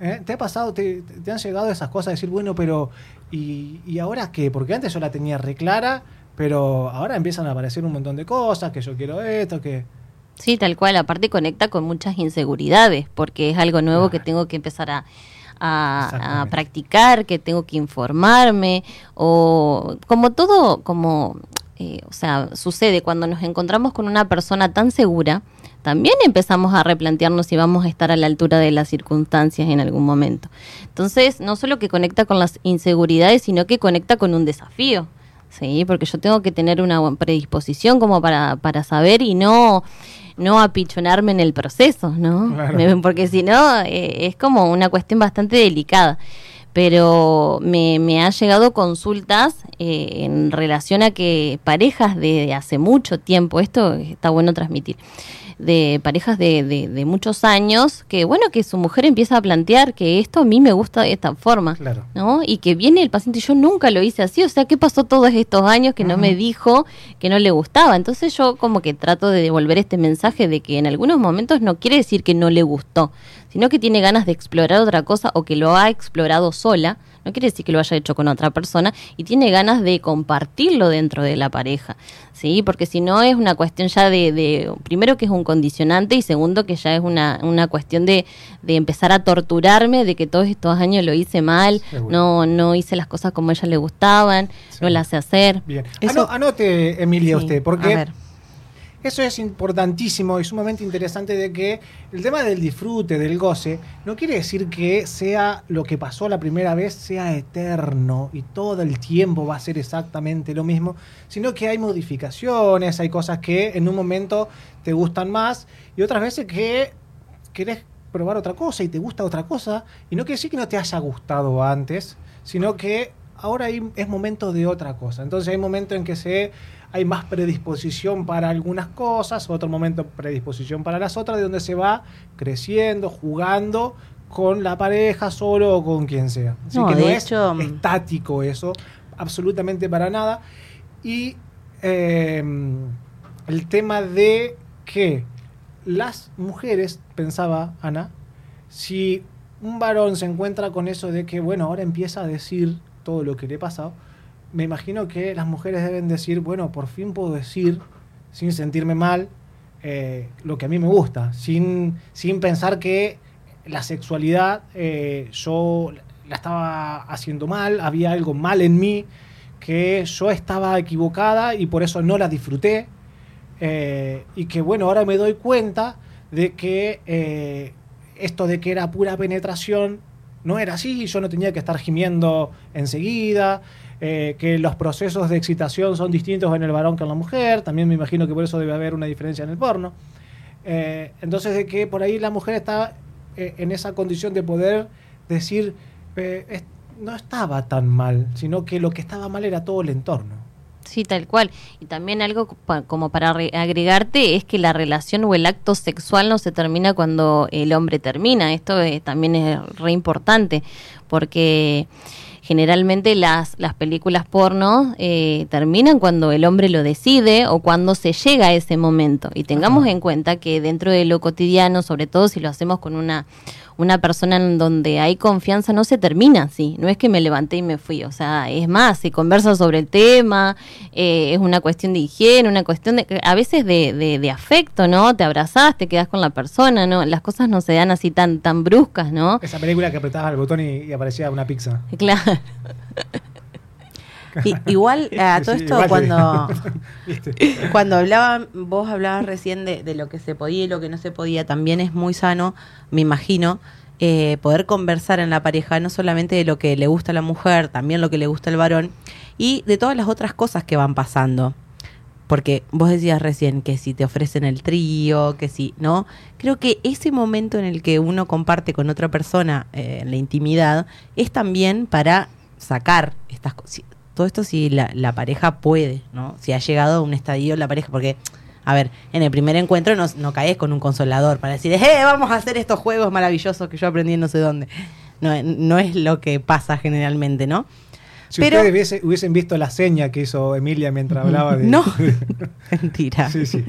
¿Eh? ¿Te ha pasado, te, te han llegado esas cosas de decir, bueno, pero ¿y, ¿y ahora qué? Porque antes yo la tenía reclara, pero ahora empiezan a aparecer un montón de cosas, que yo quiero esto, que... Sí, tal cual. Aparte conecta con muchas inseguridades, porque es algo nuevo que tengo que empezar a, a- practicar, que tengo que informarme, o como todo, como, eh, o sea, sucede cuando nos encontramos con una persona tan segura, también empezamos a replantearnos si vamos a estar a la altura de las circunstancias en algún momento. Entonces, no solo que conecta con las inseguridades, sino que conecta con un desafío. Sí, porque yo tengo que tener una predisposición como para, para saber y no, no apichonarme en el proceso, ¿no? Claro. [LAUGHS] Porque si no, eh, es como una cuestión bastante delicada. Pero me, me ha llegado consultas eh, en relación a que parejas de, de hace mucho tiempo, esto está bueno transmitir, de parejas de, de, de muchos años, que bueno, que su mujer empieza a plantear que esto a mí me gusta de esta forma. Claro. ¿no? Y que viene el paciente, yo nunca lo hice así, o sea, ¿qué pasó todos estos años que no me dijo que no le gustaba? Entonces yo como que trato de devolver este mensaje de que en algunos momentos no quiere decir que no le gustó, sino que tiene ganas de explorar otra cosa o que lo ha explorado sola, no quiere decir que lo haya hecho con otra persona, y tiene ganas de compartirlo dentro de la pareja, ¿sí? Porque si no es una cuestión ya de, de- primero que es un condicionante y segundo que ya es una, una cuestión de, de empezar a torturarme de que todos estos años lo hice mal, Seguro. no, no hice las cosas como a ella le gustaban, no las sé hacer. Bien. Eso- anote, Emilia, Sí, usted, a porque ver. Eso es importantísimo y sumamente interesante de que el tema del disfrute, del goce, no quiere decir que sea lo que pasó la primera vez sea eterno y todo el tiempo va a ser exactamente lo mismo, sino que hay modificaciones, hay cosas que en un momento te gustan más y otras veces que querés probar otra cosa y te gusta otra cosa y no quiere decir que no te haya gustado antes, sino que ahora hay- es momento de otra cosa. Entonces hay momentos en que se hay más predisposición para algunas cosas, otro momento predisposición para las otras, de donde se va creciendo, jugando con la pareja solo o con quien sea. Así No, que no hecho, es estático eso, absolutamente para nada. Y eh, el tema de que las mujeres, pensaba Ana, si un varón se encuentra con eso de que, bueno, ahora empieza a decir todo lo que le pasa, me imagino que las mujeres deben decir, bueno, por fin puedo decir, sin sentirme mal, eh, lo que a mí me gusta, sin, sin pensar que la sexualidad eh, yo la estaba haciendo mal, había algo mal en mí, que yo estaba equivocada y por eso no la disfruté. eh, y que bueno, ahora me doy cuenta de que esto de que era pura penetración no era así, yo no tenía que estar gimiendo enseguida, eh, que los procesos de excitación son distintos en el varón que en la mujer, también me imagino que por eso debe haber una diferencia en el porno. Eh, entonces de que por ahí la mujer está eh, en esa condición de poder decir, eh, no estaba tan mal, sino que lo que estaba mal era todo el entorno. Sí, tal cual. Y también algo como para re- agregarte es que la relación o el acto sexual no se termina cuando el hombre termina. Esto también es re importante porque generalmente las, las películas porno eh, terminan cuando el hombre lo decide o cuando se llega a ese momento. Y tengamos en cuenta que dentro de lo cotidiano, sobre todo si lo hacemos con una, una persona en donde hay confianza, no se termina así. No es que me levanté y me fui. O sea, es más, se conversa sobre el tema, eh, es una cuestión de higiene, una cuestión de, a veces de, de, de afecto, ¿no? Te abrazás, te quedas con la persona, ¿no? Las cosas no se dan así tan, tan bruscas, ¿no? Esa película que apretabas el botón y, y aparecía una pizza. Claro. [LAUGHS] Igual a todo Sí, esto cuando [LAUGHS] [LAUGHS] cuando hablaban vos hablabas recién de, de lo que se podía y lo que no se podía también es muy sano me imagino eh, poder conversar en la pareja no solamente de lo que le gusta a la mujer también lo que le gusta al varón y de todas las otras cosas que van pasando porque vos decías recién que si te ofrecen el trío, que si, ¿no? Creo que ese momento en el que uno comparte con otra persona eh, en la intimidad es también para sacar estas cosas. Todo esto si la, la pareja puede, ¿no? Si ha llegado a un estadio la pareja, porque, a ver, en el primer encuentro no, no caes con un consolador para decir, ¡eh, vamos a hacer estos juegos maravillosos que yo aprendí en no sé dónde! No, no es lo que pasa generalmente, ¿no? Si Pero- ustedes hubiese- hubiesen visto la seña que hizo Emilia mientras hablaba de... No. [LAUGHS] [LAUGHS] Mentira. Sí, sí.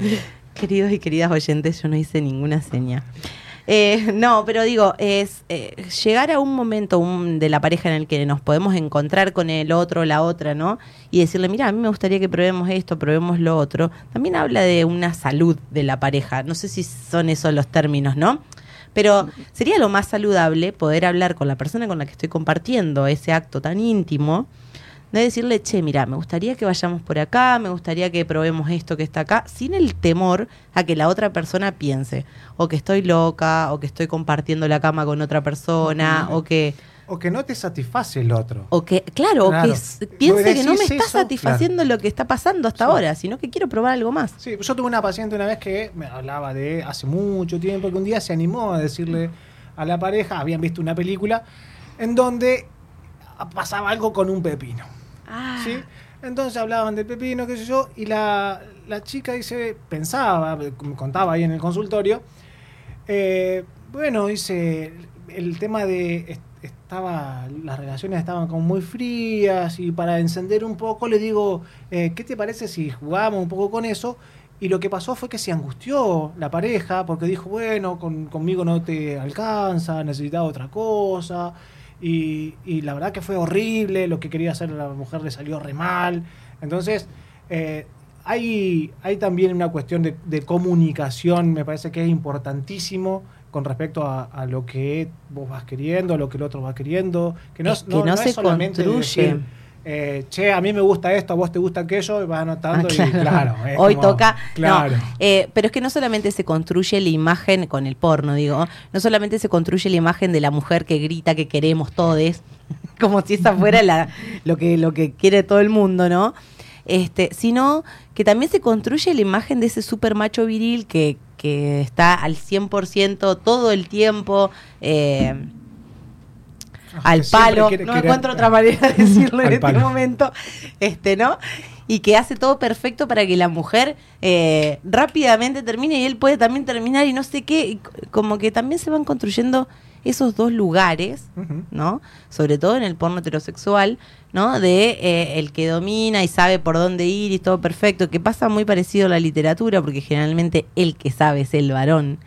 Queridos y queridas oyentes, yo no hice ninguna seña. Eh, [LAUGHS] no, pero digo, es eh, llegar a un momento un- de la pareja en el que nos podemos encontrar con el otro, la otra, ¿no? Y decirle, mira, a mí me gustaría que probemos esto, probemos lo otro. También habla de una salud de la pareja. No sé si son esos los términos, ¿no? Pero sería lo más saludable poder hablar con la persona con la que estoy compartiendo ese acto tan íntimo, de decirle, che, mira, me gustaría que vayamos por acá, me gustaría que probemos esto que está acá, sin el temor a que la otra persona piense, o que estoy loca, o que estoy compartiendo la cama con otra persona, o que, O que no te satisface el otro. o que, claro, Claro. o que piense que no me está eso, satisfaciendo lo que está pasando hasta Sí. ahora, sino que quiero probar algo más. Sí, yo tuve una paciente una vez que me hablaba de hace mucho tiempo, que un día se animó a decirle a la pareja, habían visto una película, en donde pasaba algo con un pepino. Ah. Entonces hablaban del pepino, qué sé yo, y la, la chica dice, pensaba, me contaba ahí en el consultorio, eh, bueno, dice, el tema de est- estaba, las relaciones estaban como muy frías y para encender un poco le digo, eh, ¿qué te parece si jugamos un poco con eso? Y lo que pasó fue que se angustió la pareja porque dijo, bueno, con- conmigo no te alcanza, necesitaba otra cosa. Y, y la verdad que fue horrible, lo que quería hacer la mujer le salió re mal. Entonces, eh, hay, hay también una cuestión de, de comunicación, me parece que es importantísimo con respecto a, a lo que vos vas queriendo, a lo que el otro va queriendo, que no, Es es- que no, no no se es solamente construye. decir, eh, che, a mí me gusta esto, a vos te gusta aquello, y vas anotando Ah, y claro. Hoy como- toca. Claro. No, eh, pero es que no solamente se construye la imagen con el porno, digo. No solamente se construye la imagen de la mujer que grita que queremos todes, [LAUGHS] como si esa fuera la, lo, que, lo que quiere todo el mundo, ¿no? Este, sino que también se construye la imagen de ese super macho viril que, que está al 100% todo el tiempo. eh, al palo, quiere- no quiere- encuentro otra manera de [LAUGHS] decirlo en este momento, este, ¿no? Y que hace todo perfecto para que la mujer eh, rápidamente termine y él puede también terminar y no sé qué, y como que también se van construyendo esos dos lugares. ¿no? Sobre todo en el porno heterosexual, ¿no? De eh, el que domina y sabe por dónde ir y todo perfecto, que pasa muy parecido a la literatura, porque generalmente el que sabe es el varón,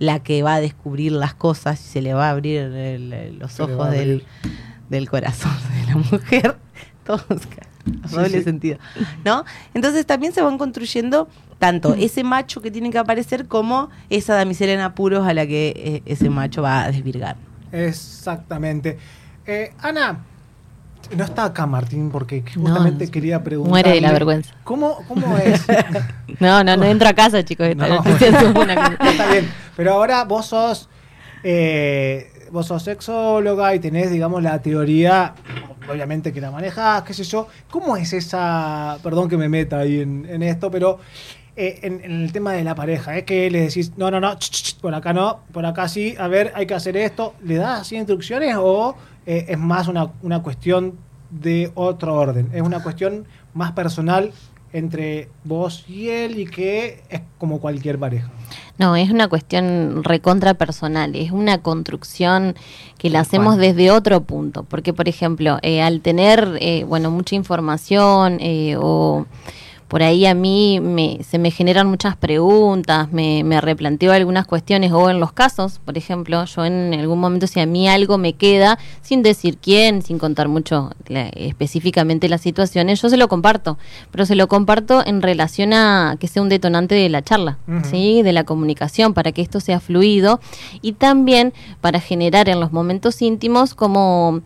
la que va a descubrir las cosas y se le va a abrir el- los Se ojos del, del corazón [LAUGHS] de la mujer. Todos Sí, doble sí. sentido. ¿No? Entonces también se van construyendo tanto ese macho que tiene que aparecer como esa damisela en apuros a la que eh, ese macho va a desvirgar. Exactamente. Eh, Ana, no está acá Martín porque justamente no. quería preguntar. Muere de la vergüenza. ¿Cómo, cómo es? [LAUGHS] No, no, no entro a casa, chicos. No, una. [LAUGHS] Está bien, pero ahora vos sos, eh, vos sos sexóloga y tenés, digamos, la teoría, obviamente que la manejás, qué sé yo. ¿Cómo es esa, perdón que me meta ahí en, en esto, pero eh, en, en el tema de la pareja, es que le decís, no, no, no, ch, ch, ch, por acá no, por acá sí, a ver, hay que hacer esto, ¿le das así instrucciones o eh, es más una, una cuestión de otro orden? Es una cuestión más personal entre vos y él y que es como cualquier pareja. No, es una cuestión recontra personal, es una construcción que la hacemos desde otro punto, porque por ejemplo, eh, al tener, eh, bueno, mucha información eh, o por ahí a mí me, se me generan muchas preguntas, me, me replanteo algunas cuestiones o en los casos, por ejemplo, yo en algún momento si a mí algo me queda, sin decir quién, sin contar mucho la- específicamente las situaciones, yo se lo comparto, pero se lo comparto en relación a que sea un detonante de la charla. ¿sí? de la comunicación, para que esto sea fluido y también para generar en los momentos íntimos como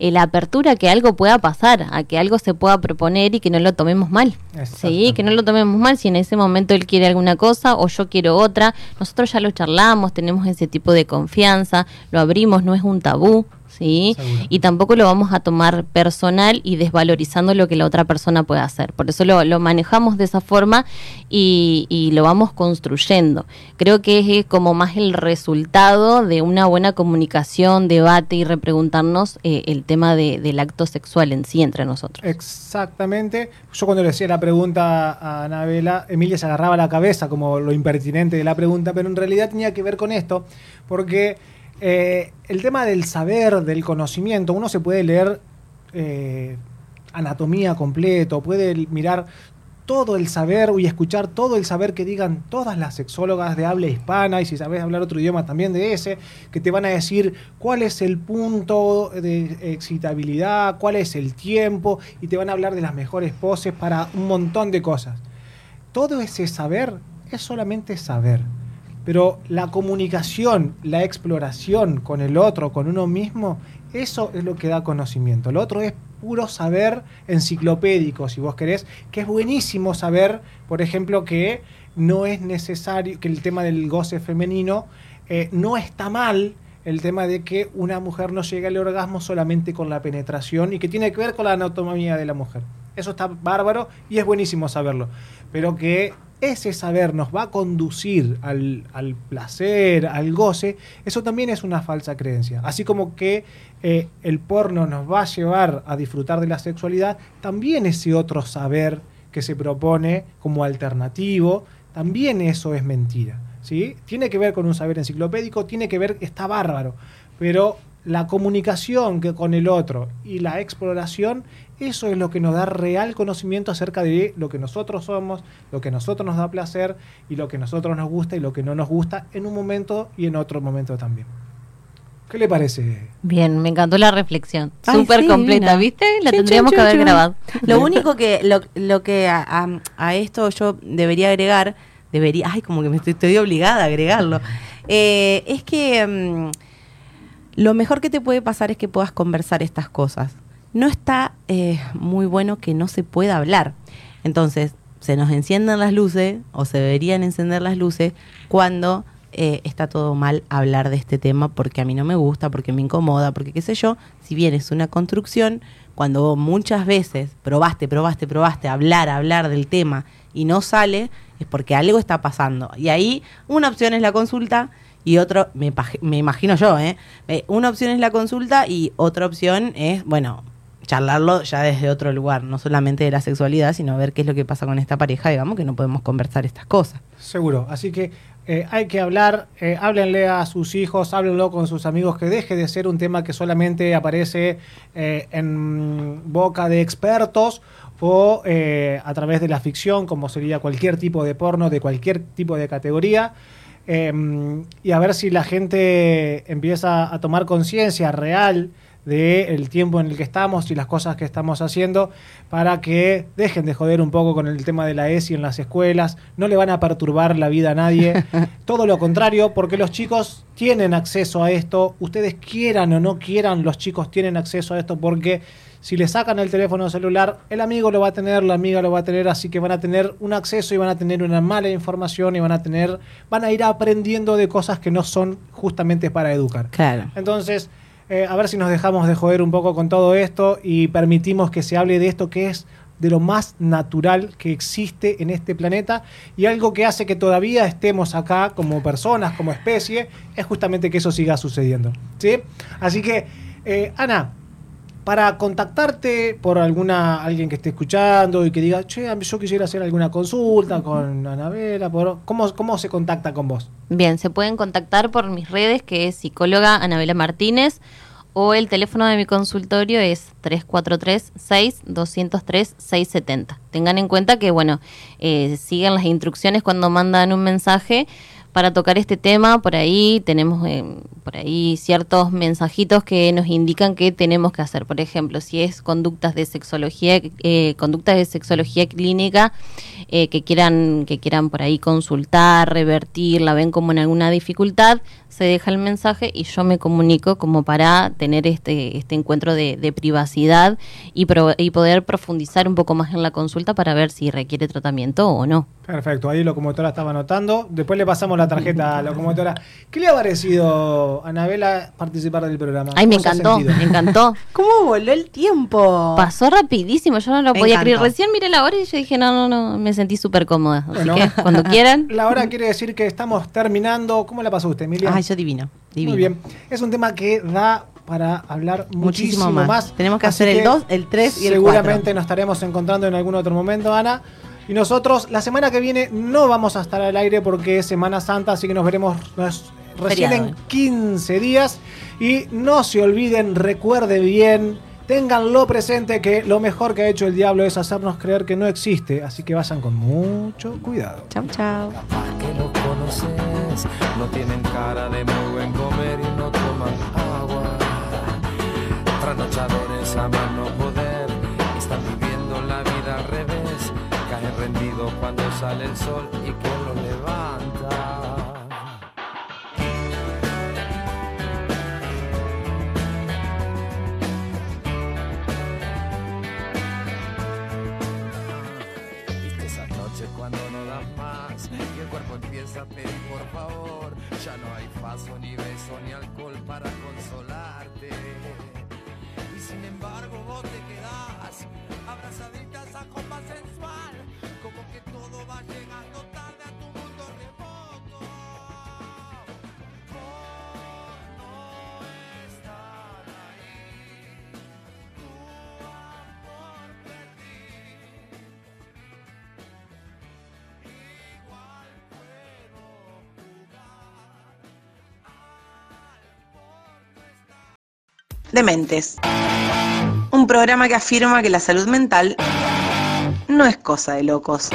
eh, la apertura a que algo pueda pasar, a que algo se pueda proponer y que no lo tomemos mal. Sí, que no lo tomemos mal si en ese momento él quiere alguna cosa o yo quiero otra. Nosotros ya lo charlamos, tenemos ese tipo de confianza, lo abrimos, no es un tabú. ¿Sí? Seguro. Y tampoco lo vamos a tomar personal y desvalorizando lo que la otra persona puede hacer. Por eso lo, lo manejamos de esa forma y, y lo vamos construyendo. Creo que es como más el resultado de una buena comunicación, debate y repreguntarnos eh, el tema de- del acto sexual en sí entre nosotros. Exactamente. Yo cuando le hacía la pregunta a Anabela, Emilia se agarraba la cabeza como lo impertinente de la pregunta, pero en realidad tenía que ver con esto, porque eh, el tema del saber, del conocimiento, uno se puede leer eh, anatomía completo, puede mirar todo el saber y escuchar todo el saber que digan todas las sexólogas de habla hispana y si sabes hablar otro idioma también de ese, que te van a decir cuál es el punto de excitabilidad, cuál es el tiempo y te van a hablar de las mejores poses para un montón de cosas. Todo ese saber es solamente saber. Pero la comunicación, la exploración con el otro, con uno mismo, eso es lo que da conocimiento. Lo otro es puro saber enciclopédico, si vos querés, que es buenísimo saber, por ejemplo, que no es necesario, que el tema del goce femenino eh, no está mal, el tema de que una mujer no llega al orgasmo solamente con la penetración y que tiene que ver con la anatomía de la mujer. Eso está bárbaro y es buenísimo saberlo. Pero que ese saber nos va a conducir al, al, placer, al goce, eso también es una falsa creencia. Así como que eh, el porno nos va a llevar a disfrutar de la sexualidad, también ese otro saber que se propone como alternativo, también eso es mentira. ¿sí? Tiene que ver con un saber enciclopédico, tiene que ver, está bárbaro, pero la comunicación que con el otro y la exploración, eso es lo que nos da real conocimiento acerca de lo que nosotros somos, lo que a nosotros nos da placer y lo que a nosotros nos gusta y lo que no nos gusta en un momento y en otro momento también. ¿Qué le parece? Bien, me encantó la reflexión. Súper completa, ¿viste? La tendríamos que haber grabado. Lo único que, lo, lo que a, a, a, esto yo debería agregar, debería, ay, como que me estoy, estoy obligada a agregarlo, eh, es que... Um, lo mejor que te puede pasar es que puedas conversar estas cosas. No está eh, muy bueno que no se pueda hablar. Entonces, se nos encienden las luces, o se deberían encender las luces, cuando eh, está todo mal hablar de este tema porque a mí no me gusta, porque me incomoda, porque qué sé yo. Si bien es una construcción, cuando muchas veces probaste, probaste, probaste hablar, hablar del tema y no sale, es porque algo está pasando. Y ahí una opción es la consulta y otro, me, imagino yo, ¿eh? Una opción es la consulta y otra opción es, bueno, charlarlo ya desde otro lugar, no solamente de la sexualidad, sino ver qué es lo que pasa con esta pareja, digamos, que no podemos conversar estas cosas. Seguro, así que eh, hay que hablar, eh, háblenle a sus hijos, háblenlo con sus amigos, que deje de ser un tema que solamente aparece eh, en boca de expertos o eh, a través de la ficción, como sería cualquier tipo de porno, de cualquier tipo de categoría. Eh, y a ver si la gente empieza a tomar conciencia real del tiempo en el que estamos y las cosas que estamos haciendo para que dejen de joder un poco con el tema de la ESI en las escuelas, no le van a perturbar la vida a nadie, [LAUGHS] todo lo contrario, porque los chicos tienen acceso a esto, ustedes quieran o no quieran, los chicos tienen acceso a esto porque si le sacan el teléfono celular, el amigo lo va a tener, la amiga lo va a tener, así que van a tener un acceso y van a tener una mala información y van a tener, van a ir aprendiendo de cosas que no son justamente para educar. Claro. Entonces, eh, a ver si nos dejamos de joder un poco con todo esto y permitimos que se hable de esto que es de lo más natural que existe en este planeta y algo que hace que todavía estemos acá como personas, como especie, es justamente que eso siga sucediendo. ¿sí? Así que, eh, Ana, para contactarte por alguna alguien que esté escuchando y que diga, che, yo quisiera hacer alguna consulta con Anabela, por, ¿cómo, ¿cómo se contacta con vos? Bien, se pueden contactar por mis redes, que es psicóloga Anabela Martínez, o el teléfono de mi consultorio es 343-6-203-670. Tengan en cuenta que, bueno, eh, siguen las instrucciones cuando mandan un mensaje para tocar este tema. Por ahí tenemos eh, por ahí ciertos mensajitos que nos indican qué tenemos que hacer. Por ejemplo, si es conductas de sexología, eh, conductas de sexología clínica eh, que quieran que quieran por ahí consultar, revertir, la ven como en alguna dificultad, se deja el mensaje y yo me comunico como para tener este este encuentro de, de privacidad y, pro, y poder profundizar un poco más en la consulta para ver si requiere tratamiento o no. Perfecto, ahí locomotora estaba anotando. Después le pasamos la tarjeta a locomotora. ¿Qué le ha parecido, Anabela, participar del programa? Ay, me encantó, me encantó. [LAUGHS] ¿Cómo voló el tiempo? Pasó rapidísimo, yo no lo Me podía encantó. creer. Recién miré la hora y yo dije, no, no, no, me sentí súper cómoda. Así Bueno. que cuando quieran. [LAUGHS] La hora quiere decir que estamos terminando. ¿Cómo la pasó usted, Emilia? Yo divino, divino. Muy bien. Es un tema que da para hablar muchísimo, Muchísimo más. más. Tenemos que Así hacer el que 2, el 3 y el Seguramente 4. nos estaremos encontrando en algún otro momento, Ana. Y nosotros la semana que viene no vamos a estar al aire porque es Semana Santa, así que nos veremos nos- recién Feriado. en 15 días. Y no se olviden, recuerde bien Ténganlo presente que lo mejor que ha hecho el diablo es hacernos creer que no existe, así que vayan con mucho cuidado. Chau, chau. No tienen cara de muy buen comer y no toman agua. Trasnochadores a mano poder, están viviendo la vida al revés, caen rendido cuando sale el sol y que lo levanta. Empieza a pedir por favor. Ya no hay paso, ni beso, ni alcohol para consolarte. Y sin embargo vos te quedás abrazadita a esa copa sensual. Como que todo va llegando Dementes. Un programa que afirma que la salud mental no es cosa de locos.